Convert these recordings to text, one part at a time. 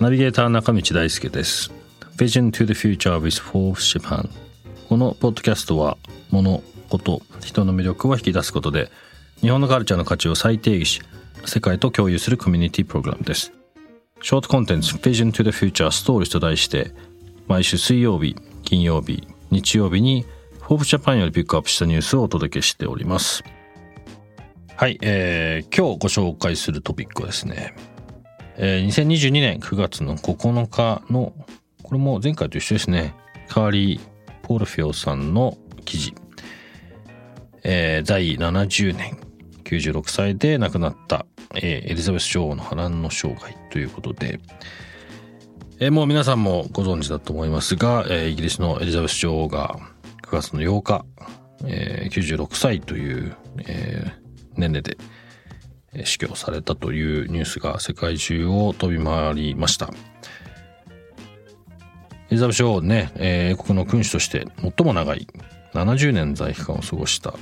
ナビゲーター中道大輔です。Vision to the Future with Forbes Japan このポッドキャストは物事人の魅力を引き出すことで日本のカルチャーの価値を再定義し世界と共有するコミュニティプログラムです。ショートコンテンツ Vision to the Future Stories と題して毎週水曜日金曜日日曜日にフォーブジャパンよりピックアップしたニュースをお届けしております。はい、えー、今日ご紹介するトピックはですねえー、2022年9月の9日の、これも前回と一緒ですね。カーリー・ポルフィオさんの記事。えー、在70年、96歳で亡くなった、えー、エリザベス女王の波乱の生涯ということで、えー、もう皆さんもご存知だと思いますが、えー、イギリスのエリザベス女王が9月の8日、えー、96歳という、えー、年齢で、死去されたというニュースが世界中を飛び回りました。エリザベス女王ね、えー、英国の君主として最も長い70年在位期間を過ごした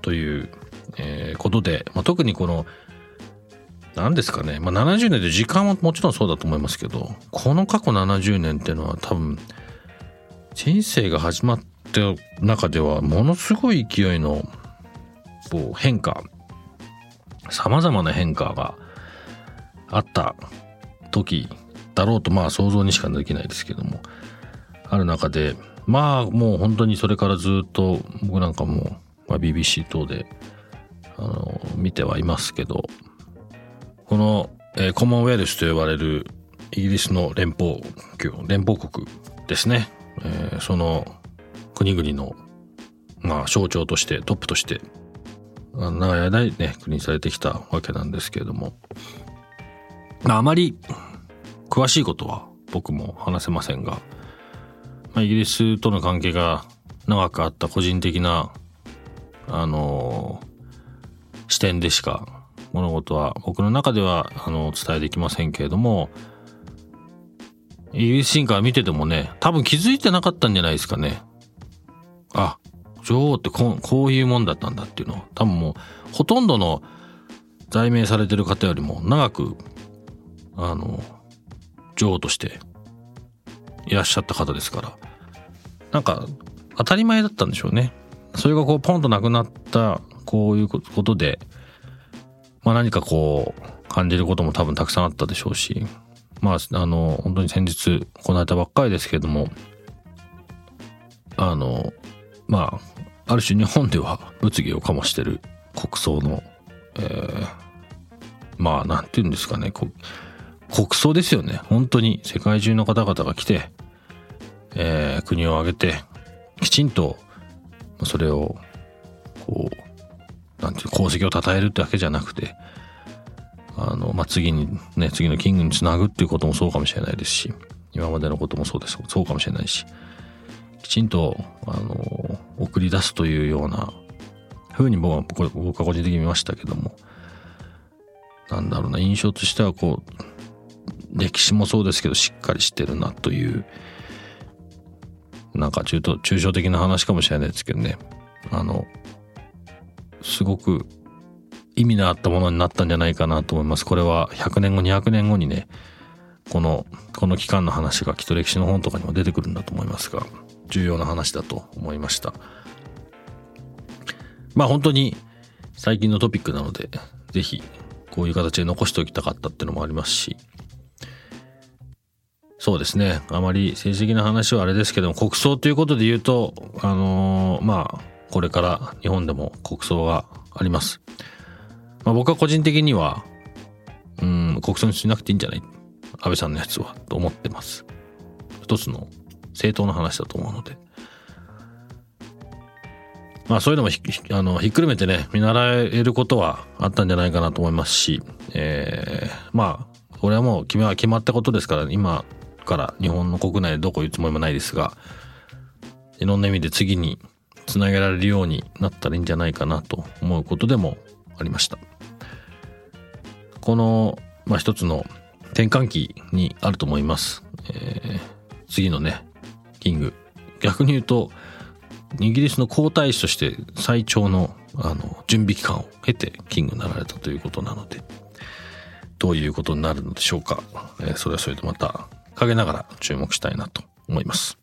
という、えー、ことで、まあ、特にこの何ですかね、まあ、70年で時間はもちろんそうだと思いますけどこの過去70年っていうのは多分人生が始まった中ではものすごい勢いのこう変化様々な変化があった時だろうとまあ想像にしかできないですけども。ある中でまあもう本当にそれからずっと僕なんかも、まあ、BBC 等であの見てはいますけどこの、えー、コモンウェルスと呼ばれるイギリスの連邦連邦国ですね、えー、その国々のまあ象徴としてトップとして長い間ね、国にされてきたわけなんですけれども、あ、まり詳しいことは僕も話せませんが、まあ、イギリスとの関係が長くあった個人的な、あのー、視点でしか物事は僕の中ではあの伝えできませんけれども、イギリス人から見ててもね、多分気づいてなかったんじゃないですかね。あ、女王ってここういうもんだったんだっていうのを多分もうほとんどの在名されてる方よりも長くあの女王としていらっしゃった方ですからなんか当たり前だったんでしょうね。それがこうポンとなくなったこういうことで、まあ何かこう感じることも多分たくさんあったでしょうし、まああの本当に先日行われたばっかりですけれども、あの、まあある種日本では物議を醸してる国葬の、えー、まあなんて言うんですかね国葬ですよね。本当に世界中の方々が来て、えー、国を挙げてきちんとそれをこうなんていう功績を称えるってわけじゃなくてあの、まあ、次にね次のキングにつなぐっていうこともそうかもしれないですし今までのこともそうですそうかもしれないし。きちんと、あの、送り出すというようなふうに僕は僕は個人的に見ましたけども、なんだろうな、印象としてはこう、歴史もそうですけど、しっかりしてるなという、なんか中途、抽象的な話かもしれないですけどね、あの、すごく意味のあったものになったんじゃないかなと思います。これは100年後、200年後にね、この、この期間の話がきっと歴史の本とかにも出てくるんだと思いますが、重要な話だと思いました。まあ本当に最近のトピックなので、ぜひこういう形で残しておきたかったっていうのもありますし、そうですね。あまり政治的な話はあれですけども、国葬ということで言うと、あのー、まあ、これから日本でも国葬があります。まあ、僕は個人的には、うん、国葬にしなくていいんじゃない？安倍さんのやつは、と思ってます。一つの正当な話だと思うので。まあそういうのもひあのひっくるめてね見習えることはあったんじゃないかなと思いますし、えー、まあこれはもう決めは決まったことですから今から日本の国内でどこ言うつもりもないですがいろんな意味で次につなげられるようになったらいいんじゃないかなと思うことでもありました。この、まあ、一つの転換期にあると思います。えー、次のね、キング。逆に言うと、イギリスの皇太子として最長のあの準備期間を経てキングになられたということなので、どういうことになるのでしょうか。えー、それはそれでまた陰ながら注目したいなと思います。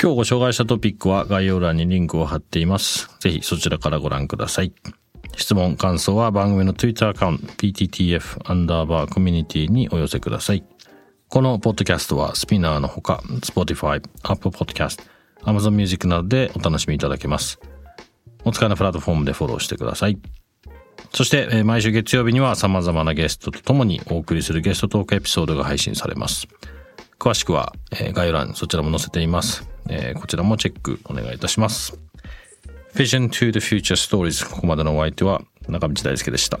今日ご紹介したトピックは概要欄にリンクを貼っています。ぜひそちらからご覧ください。質問、感想は番組の Twitter アカウント PTTF アンダーバーコミュニティにお寄せください。このポッドキャストはスピナーのほか、Spotify、Apple Podcast、Amazon Music などでお楽しみいただけます。お使いのプラットフォームでフォローしてください。そして、毎週月曜日には様々なゲストと共にお送りするゲストトークエピソードが配信されます。詳しくは、概要欄そちらも載せています。こちらもチェックお願いいたします。Vision to the Future Stories ここまでのお相手は中道大輔でした。